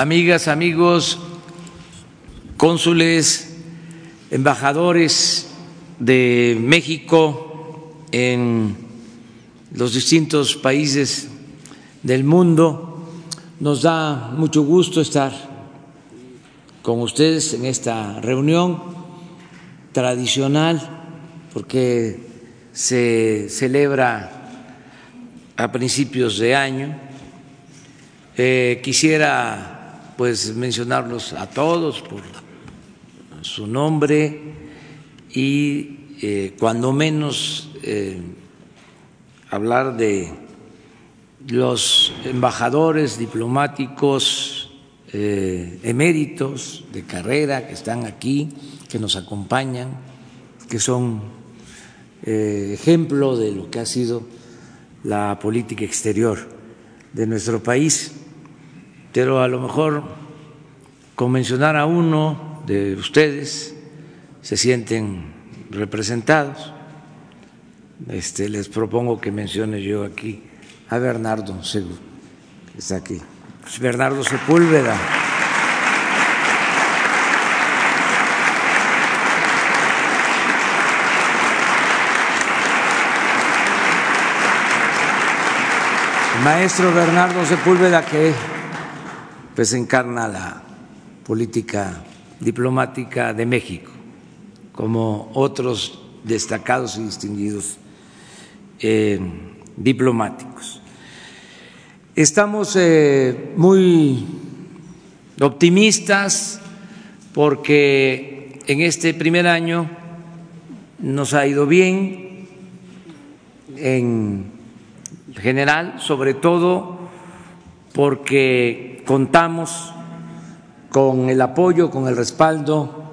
amigas, amigos, cónsules, embajadores de México en los distintos países del mundo. Nos da mucho gusto estar con ustedes en esta reunión tradicional porque se celebra a principios de año. Eh, quisiera pues mencionarlos a todos por su nombre y eh, cuando menos eh, hablar de los embajadores diplomáticos eméritos de carrera que están aquí, que nos acompañan, que son ejemplo de lo que ha sido la política exterior de nuestro país, pero a lo mejor con mencionar a uno de ustedes se sienten representados. Este, les propongo que mencione yo aquí a Bernardo Seguro, que está aquí. Bernardo Sepúlveda. maestro Bernardo Sepúlveda, que pues encarna la política diplomática de México, como otros destacados y distinguidos eh, diplomáticos. Estamos eh, muy optimistas porque en este primer año nos ha ido bien en general, sobre todo porque contamos con el apoyo, con el respaldo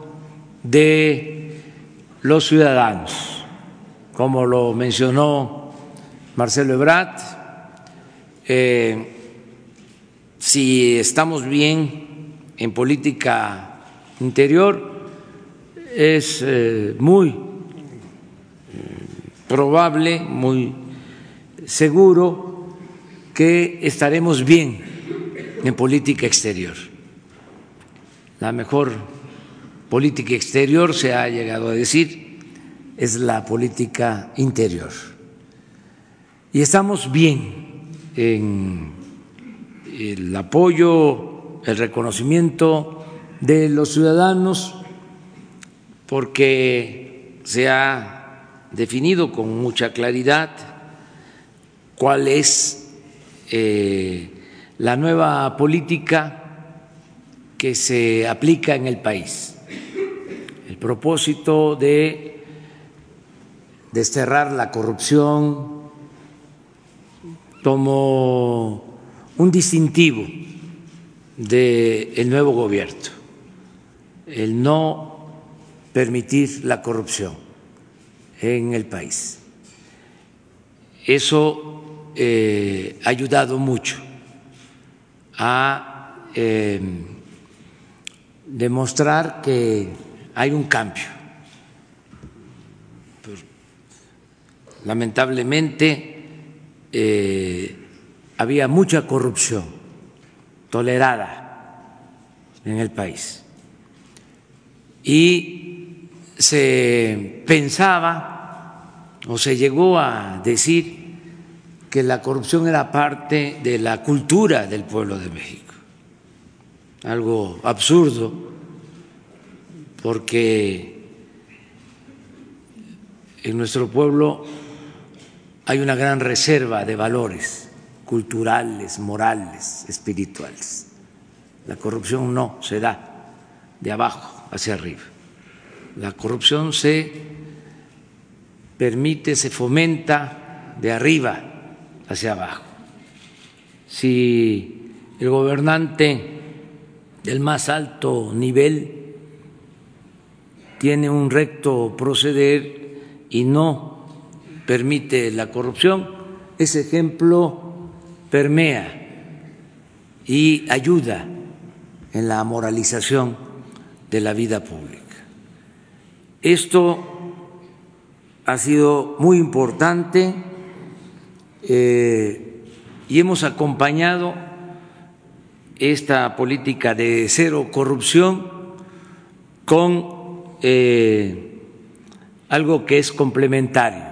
de los ciudadanos, como lo mencionó Marcelo Ebrard, eh, si estamos bien en política interior, es eh, muy probable, muy seguro que estaremos bien en política exterior. La mejor política exterior, se ha llegado a decir, es la política interior. Y estamos bien en el apoyo, el reconocimiento de los ciudadanos, porque se ha definido con mucha claridad cuál es eh, la nueva política que se aplica en el país. El propósito de desterrar la corrupción como un distintivo del nuevo gobierno, el no permitir la corrupción en el país. Eso eh, ha ayudado mucho a eh, demostrar que hay un cambio. Lamentablemente eh, había mucha corrupción tolerada en el país y se pensaba o se llegó a decir que la corrupción era parte de la cultura del pueblo de México. Algo absurdo, porque en nuestro pueblo hay una gran reserva de valores culturales, morales, espirituales. La corrupción no se da de abajo hacia arriba. La corrupción se permite, se fomenta de arriba hacia abajo. Si el gobernante del más alto nivel tiene un recto proceder y no permite la corrupción, ese ejemplo permea y ayuda en la moralización de la vida pública. Esto ha sido muy importante eh, y hemos acompañado esta política de cero corrupción con eh, algo que es complementario,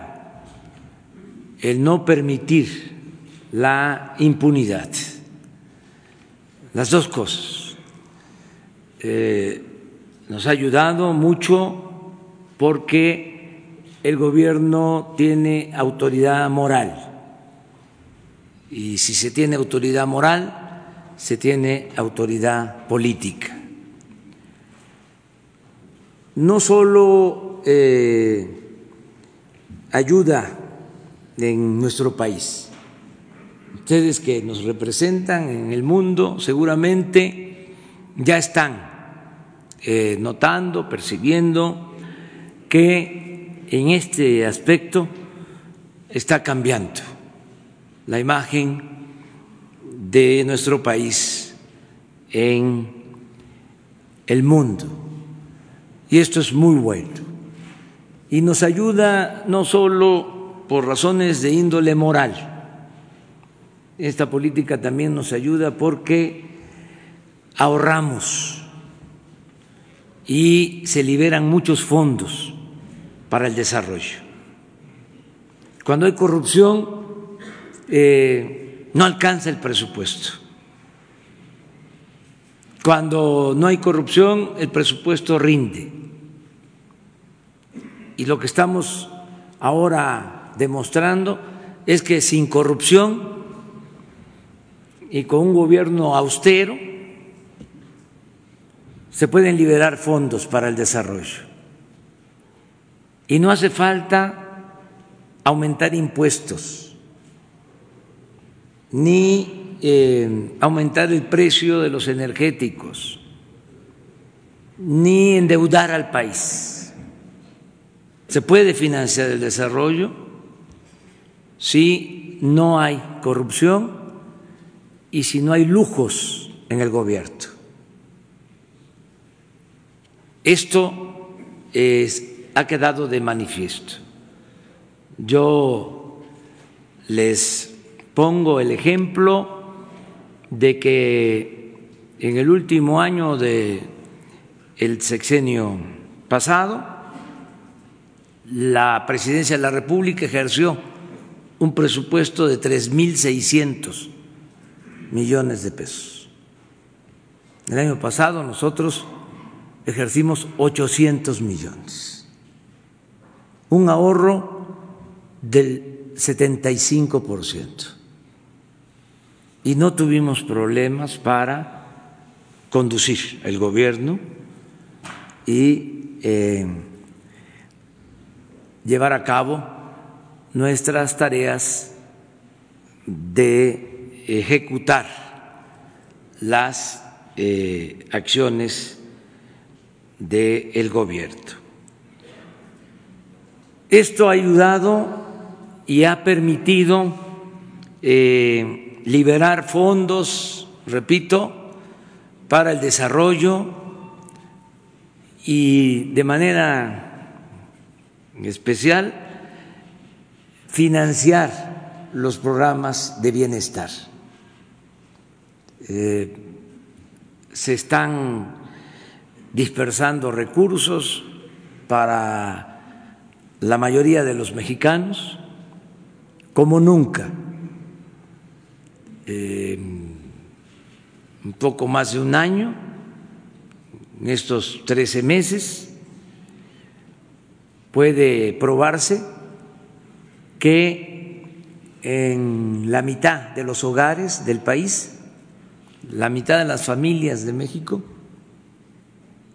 el no permitir la impunidad. Las dos cosas. Eh, nos ha ayudado mucho porque el gobierno tiene autoridad moral. Y si se tiene autoridad moral, se tiene autoridad política. No solo eh, ayuda en nuestro país, ustedes que nos representan en el mundo seguramente ya están eh, notando, percibiendo que en este aspecto está cambiando la imagen de nuestro país en el mundo. Y esto es muy bueno. Y nos ayuda no solo por razones de índole moral, esta política también nos ayuda porque ahorramos y se liberan muchos fondos para el desarrollo. Cuando hay corrupción, eh, no alcanza el presupuesto. Cuando no hay corrupción, el presupuesto rinde. Y lo que estamos ahora demostrando es que sin corrupción y con un gobierno austero se pueden liberar fondos para el desarrollo. Y no hace falta aumentar impuestos ni eh, aumentar el precio de los energéticos, ni endeudar al país. Se puede financiar el desarrollo si no hay corrupción y si no hay lujos en el gobierno. Esto ha quedado de manifiesto. Yo les pongo el ejemplo de que en el último año del el sexenio pasado, la presidencia de la República ejerció un presupuesto de 3.600 millones de pesos. El año pasado nosotros ejercimos 800 millones, un ahorro del 75%. Y no tuvimos problemas para conducir el gobierno y eh, llevar a cabo nuestras tareas de ejecutar las eh, acciones del gobierno. Esto ha ayudado y ha permitido eh, liberar fondos, repito, para el desarrollo y de manera especial financiar los programas de bienestar. Eh, se están dispersando recursos para la mayoría de los mexicanos como nunca. Eh, un poco más de un año, en estos 13 meses, puede probarse que en la mitad de los hogares del país, la mitad de las familias de México,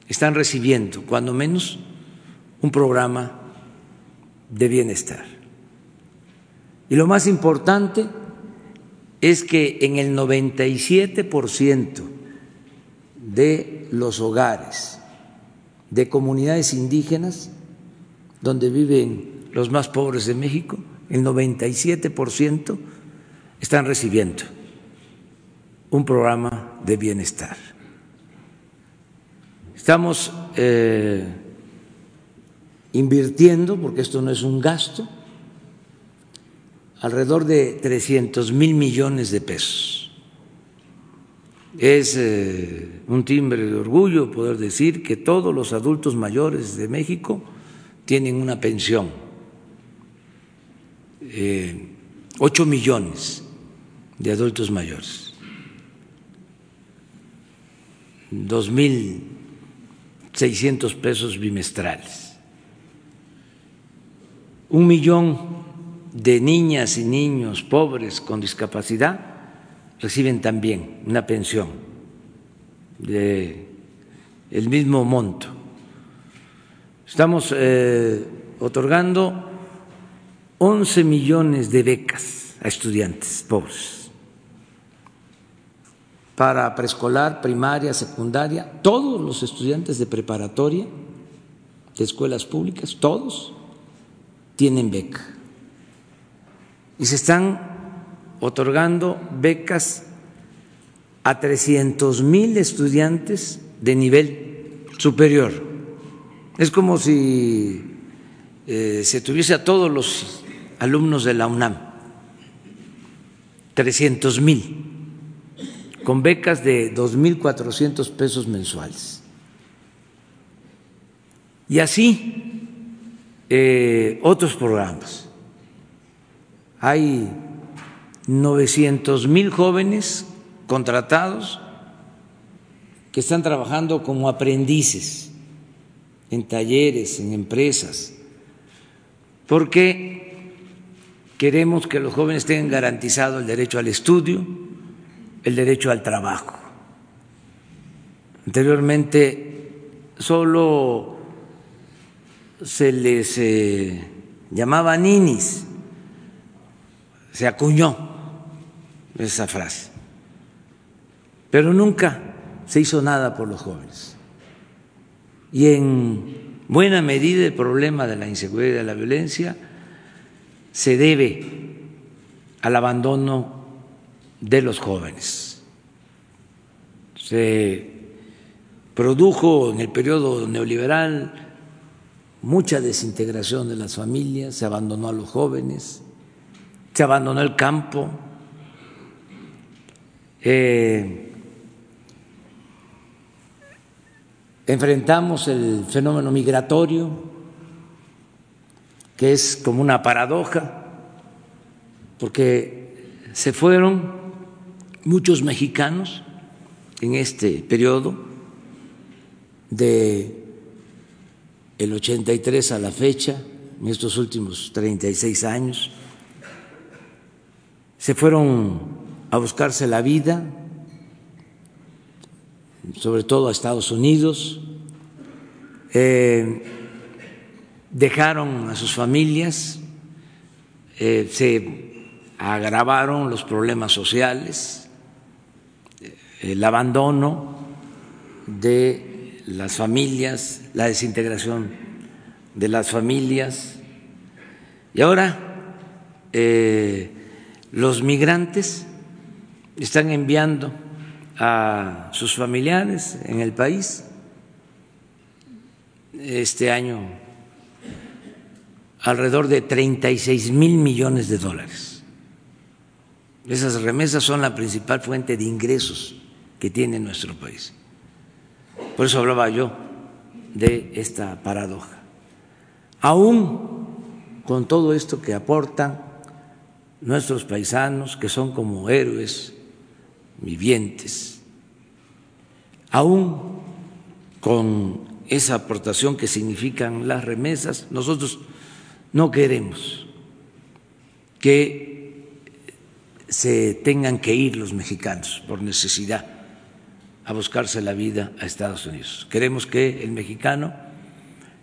están recibiendo, cuando menos, un programa de bienestar. Y lo más importante es que en el 97% de los hogares de comunidades indígenas donde viven los más pobres de México, el 97% están recibiendo un programa de bienestar. Estamos eh, invirtiendo, porque esto no es un gasto, alrededor de 300 mil millones de pesos Es eh, un timbre de orgullo poder decir que todos los adultos mayores de México tienen una pensión. Eh, ocho millones de adultos mayores. Dos mil seiscientos pesos bimestrales. Un millón de niñas y niños pobres con discapacidad reciben también una pensión de el mismo monto. Estamos eh, otorgando 11 millones de becas a estudiantes pobres para preescolar, primaria, secundaria, todos los estudiantes de preparatoria, de escuelas públicas, todos tienen beca. Y se están otorgando becas a 300 mil estudiantes de nivel superior. Es como si eh, se tuviese a todos los alumnos de la UNAM, 300 mil, con becas de 2.400 pesos mensuales. Y así eh, otros programas. Hay 900 mil jóvenes contratados que están trabajando como aprendices en talleres, en empresas, porque queremos que los jóvenes tengan garantizado el derecho al estudio, el derecho al trabajo. Anteriormente solo se les eh, llamaba ninis, se acuñó esa frase. Pero nunca se hizo nada por los jóvenes. Y en buena medida el problema de la inseguridad y de la violencia se debe al abandono de los jóvenes. Se produjo en el periodo neoliberal mucha desintegración de las familias, se abandonó a los jóvenes, se abandonó el campo, eh, enfrentamos el fenómeno migratorio, que es como una paradoja, porque se fueron muchos mexicanos en este periodo de el 83 a la fecha, en estos últimos 36 años, se fueron a buscarse la vida, sobre todo a Estados Unidos, eh, dejaron a sus familias, eh, se agravaron los problemas sociales, el abandono de las familias, la desintegración de las familias. Y ahora eh, los migrantes están enviando a sus familiares en el país este año alrededor de 36 mil millones de dólares. Esas remesas son la principal fuente de ingresos que tiene nuestro país. Por eso hablaba yo de esta paradoja. Aún con todo esto que aportan nuestros paisanos, que son como héroes vivientes, aún con esa aportación que significan las remesas, nosotros no queremos que se tengan que ir los mexicanos por necesidad a buscarse la vida a Estados Unidos. Queremos que el mexicano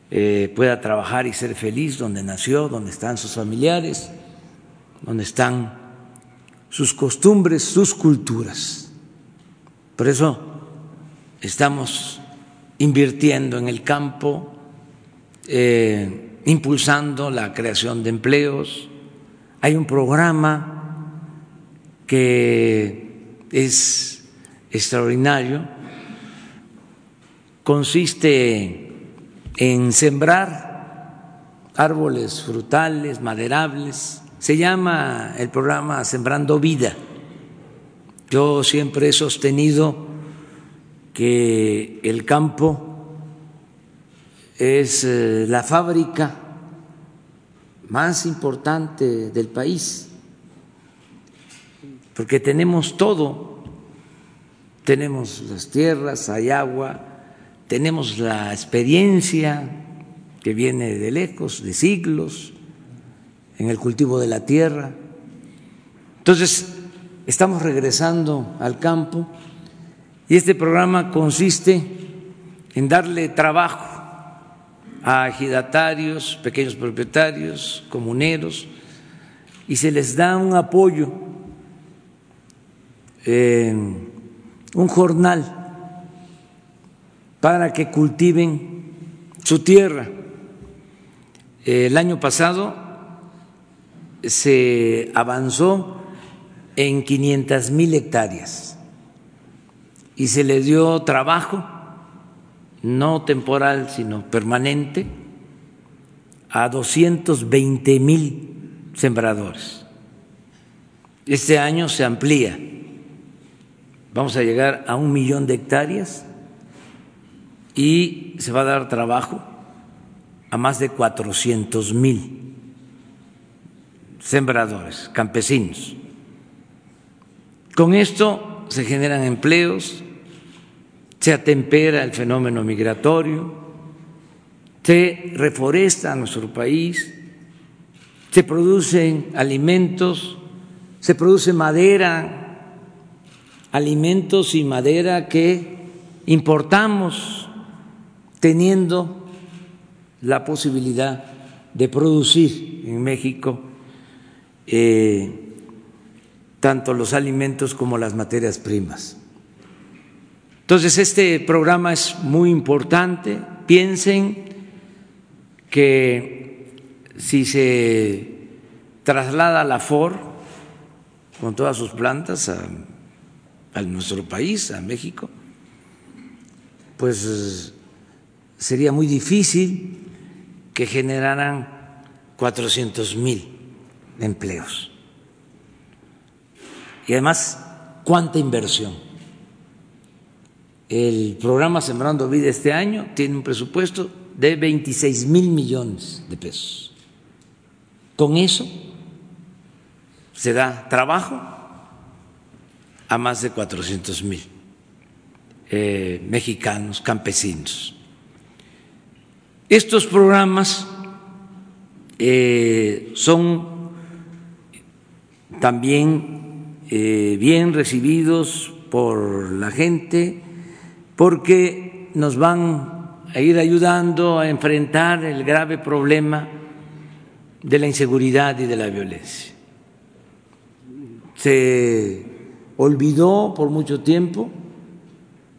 eh, pueda trabajar y ser feliz donde nació, donde están sus familiares, donde están sus costumbres, sus culturas. Por eso estamos invirtiendo en el campo, eh, impulsando la creación de empleos. Hay un programa que es extraordinario, consiste en sembrar árboles frutales, maderables, se llama el programa Sembrando Vida. Yo siempre he sostenido que el campo es eh, la fábrica más importante del país, porque tenemos todo, tenemos las tierras, hay agua, tenemos la experiencia que viene de lejos, de siglos, en el cultivo de la tierra. Entonces, estamos regresando al campo y este programa consiste en darle trabajo a ejidatarios, pequeños propietarios, comuneros, y se les da un apoyo, un jornal para que cultiven su tierra. El año pasado se avanzó en 500 mil hectáreas y se le dio trabajo, no temporal, sino permanente, a 220 mil sembradores. Este año se amplía, vamos a llegar a un millón de hectáreas y se va a dar trabajo a más de 400 mil sembradores, campesinos. Con esto se generan empleos, se atempera el fenómeno migratorio, se reforesta nuestro país, se producen alimentos, se produce madera, alimentos y madera que importamos teniendo la posibilidad de producir en México eh, tanto los alimentos como las materias primas. Entonces, este programa es muy importante. Piensen que si se traslada la FOR con todas sus plantas a, a nuestro país, a México, pues sería muy difícil que generaran 400 mil empleos. Y además, ¿cuánta inversión? El programa Sembrando Vida este año tiene un presupuesto de 26 mil millones de pesos. Con eso se da trabajo a más de 400 mil eh, mexicanos, campesinos. Estos programas eh, son también eh, bien recibidos por la gente porque nos van a ir ayudando a enfrentar el grave problema de la inseguridad y de la violencia. Se olvidó por mucho tiempo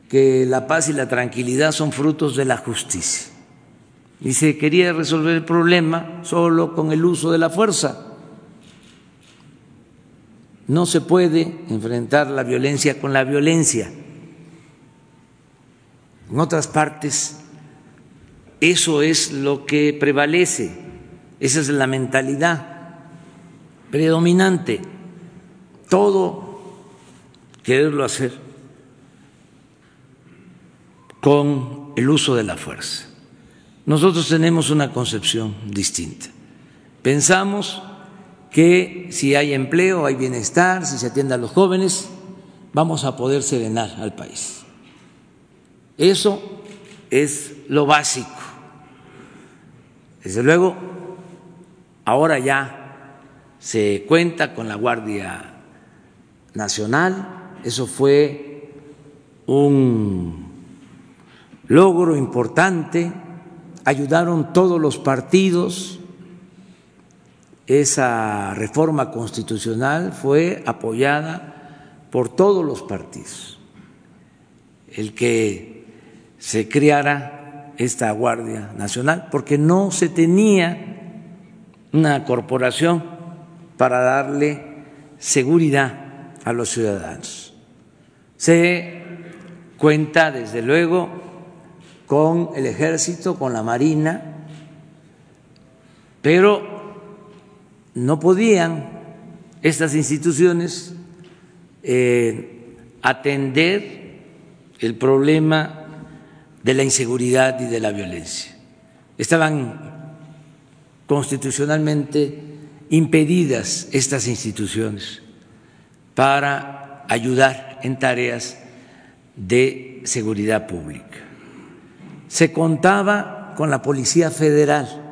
que la paz y la tranquilidad son frutos de la justicia y se quería resolver el problema solo con el uso de la fuerza. No se puede enfrentar la violencia con la violencia. En otras partes, eso es lo que prevalece, esa es la mentalidad predominante. Todo quererlo hacer con el uso de la fuerza. Nosotros tenemos una concepción distinta. Pensamos que si hay empleo, hay bienestar, si se atiende a los jóvenes, vamos a poder serenar al país. Eso es lo básico. Desde luego, ahora ya se cuenta con la Guardia Nacional, eso fue un logro importante ayudaron todos los partidos. Esa reforma constitucional fue apoyada por todos los partidos. El que se creara esta Guardia Nacional, porque no se tenía una corporación para darle seguridad a los ciudadanos. Se cuenta, desde luego, con el ejército, con la marina, pero no podían estas instituciones eh, atender el problema de la inseguridad y de la violencia. Estaban constitucionalmente impedidas estas instituciones para ayudar en tareas de seguridad pública. Se contaba con la Policía Federal.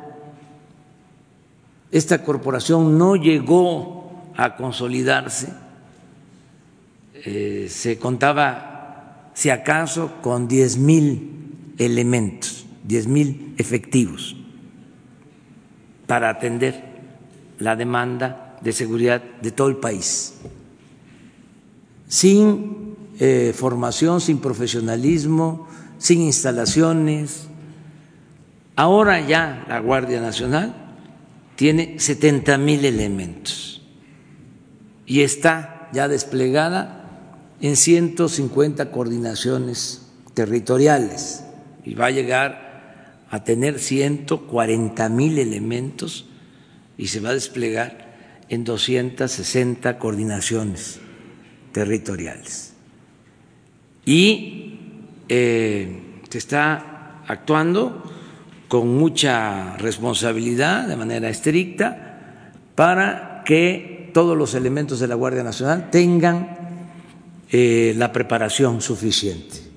Esta corporación no llegó a consolidarse, eh, se contaba, si acaso, con diez mil elementos, diez mil efectivos para atender la demanda de seguridad de todo el país, sin eh, formación, sin profesionalismo, sin instalaciones. Ahora ya la Guardia Nacional tiene 70 mil elementos y está ya desplegada en 150 coordinaciones territoriales y va a llegar a tener 140 mil elementos y se va a desplegar en 260 coordinaciones territoriales. Y eh, se está actuando con mucha responsabilidad, de manera estricta, para que todos los elementos de la Guardia Nacional tengan eh, la preparación suficiente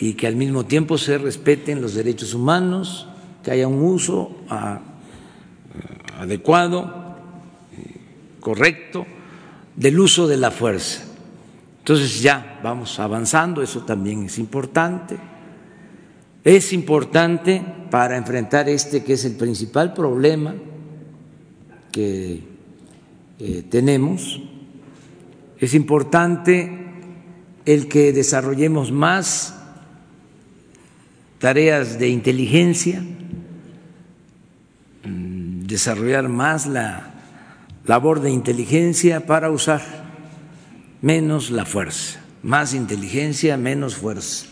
y que al mismo tiempo se respeten los derechos humanos, que haya un uso adecuado, correcto, del uso de la fuerza. Entonces ya vamos avanzando, eso también es importante. Es importante para enfrentar este que es el principal problema que eh, tenemos. Es importante el que desarrollemos más tareas de inteligencia, mm, desarrollar más la labor de inteligencia para usar menos la fuerza, más inteligencia, menos fuerza.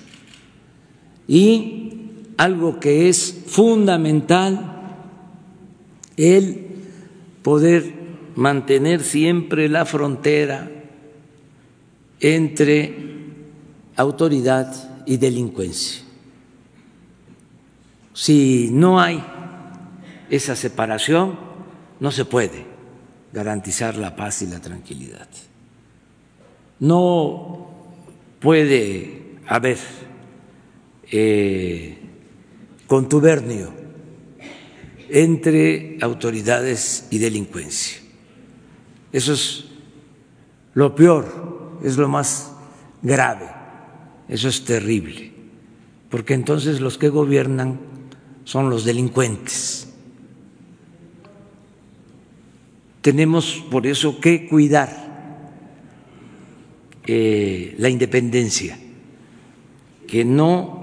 Y algo que es fundamental, el poder mantener siempre la frontera entre autoridad y delincuencia. Si no hay esa separación, no se puede garantizar la paz y la tranquilidad. No puede haber eh, contubernio entre autoridades y delincuencia. Eso es lo peor, es lo más grave, eso es terrible, porque entonces los que gobiernan son los delincuentes Tenemos por eso que cuidar eh, la independencia, que no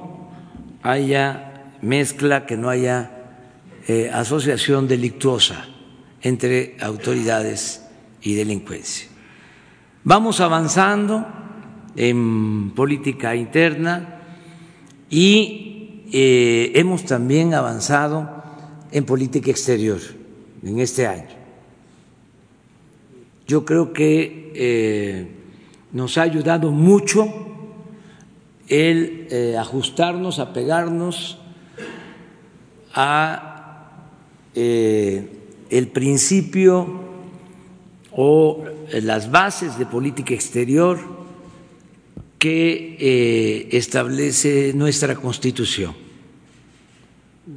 haya mezcla, que no haya eh, asociación delictuosa entre autoridades y delincuencia. Vamos avanzando en política interna y eh, hemos también avanzado en política exterior en este año yo creo que eh, nos ha ayudado mucho el eh, ajustarnos, apegarnos a eh, el principio o las bases de política exterior que establece nuestra Constitución.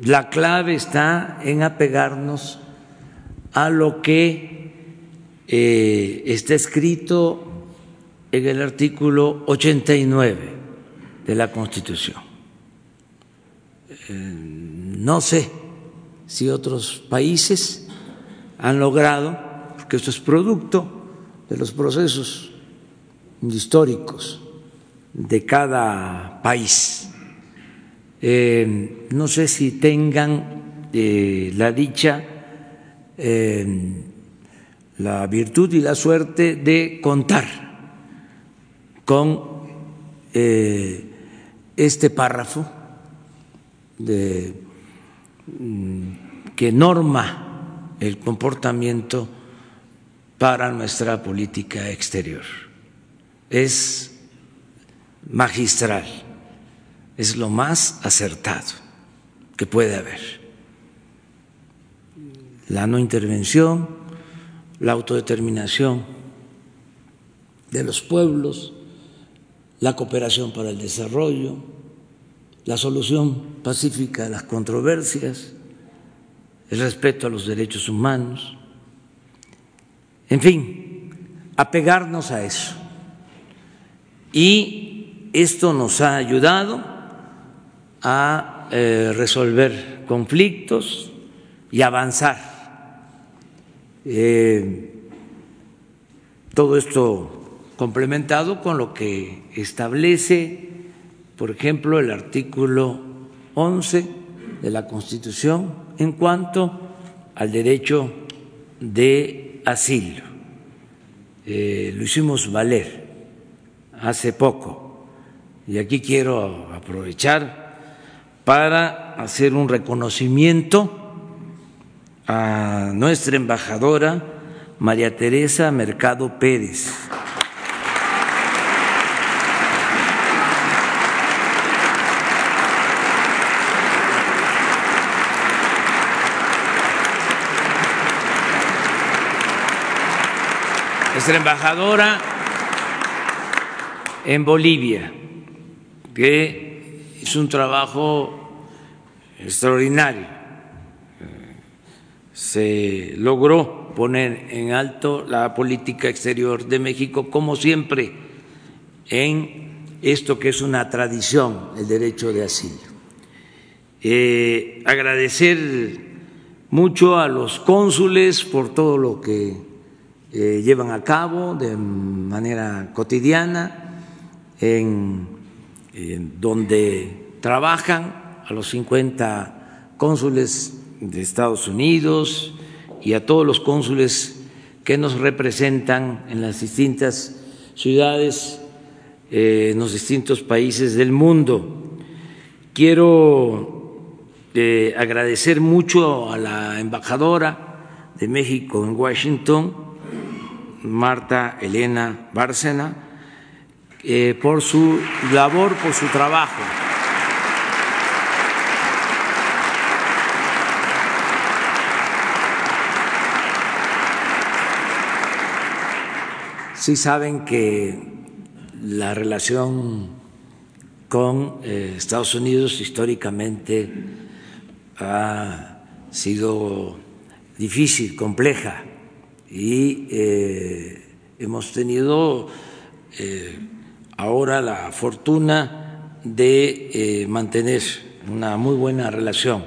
La clave está en apegarnos a lo que eh, está escrito en el artículo 89 de la Constitución. Eh, no sé si otros países han logrado, porque esto es producto de los procesos históricos de cada país. Eh, no sé si tengan la dicha la virtud y la suerte de contar con eh, este párrafo mm, que norma el comportamiento para nuestra política exterior. es magistral, es lo más acertado que puede haber. La no intervención, la autodeterminación de los pueblos, la cooperación para el desarrollo, la solución pacífica de las controversias, el respeto a los derechos humanos, en fin, apegarnos a eso. Y esto nos ha ayudado a eh, resolver conflictos y avanzar. Eh, todo esto complementado con lo que establece, por ejemplo, el artículo 11 de la Constitución en cuanto al derecho de asilo. Eh, lo hicimos valer hace poco y aquí quiero aprovechar para hacer un reconocimiento a nuestra embajadora María Teresa Mercado Pérez nuestra embajadora en Bolivia, que hizo un trabajo extraordinario. Se logró poner en alto la política exterior de México, como siempre, en esto que es una tradición, el derecho de asilo. Eh, agradecer mucho a los cónsules por todo lo que eh, llevan a cabo de manera cotidiana, en, donde trabajan a los 50 cónsules de Estados Unidos y a todos los cónsules que nos representan en las distintas ciudades, eh, en los distintos países del mundo. Quiero eh, agradecer mucho a la embajadora de México en Washington, Marta Elena Bárcena, eh, por su labor, por su trabajo. Sí saben que la relación con eh, Estados Unidos históricamente ha sido difícil, compleja y eh, hemos tenido eh, ahora la fortuna de eh, mantener una muy buena relación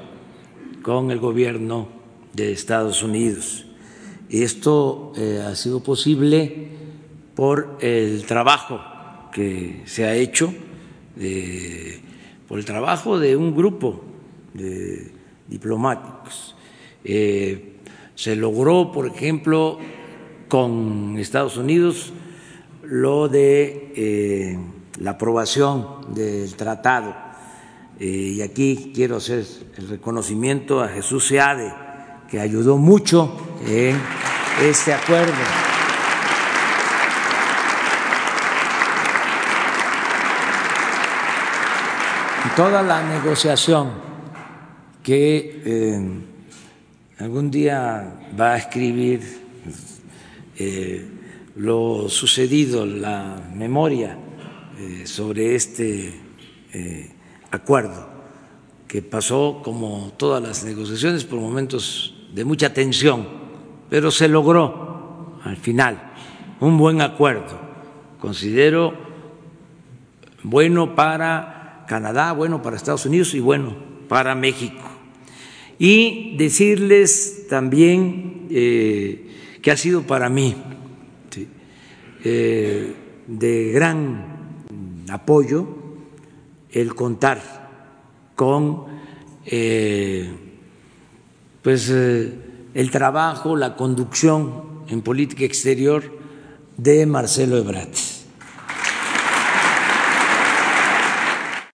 con el gobierno de Estados Unidos. Esto ha sido posible por el trabajo que se ha hecho, por el trabajo de un grupo de diplomáticos se logró, por ejemplo, con Estados Unidos lo de eh, la aprobación del tratado. Eh, y aquí quiero hacer el reconocimiento a Jesús Seade, que ayudó mucho en este acuerdo. toda la negociación que eh, algún día va a escribir eh, lo sucedido, la memoria eh, sobre este eh, acuerdo que pasó como todas las negociaciones por momentos de mucha tensión, pero se logró al final un buen acuerdo. Considero bueno para Canadá, bueno para Estados Unidos y bueno para México y decirles también eh, que ha sido para mí eh, de gran apoyo el contar con eh, pues el trabajo, la conducción en política exterior de Marcelo Ebrard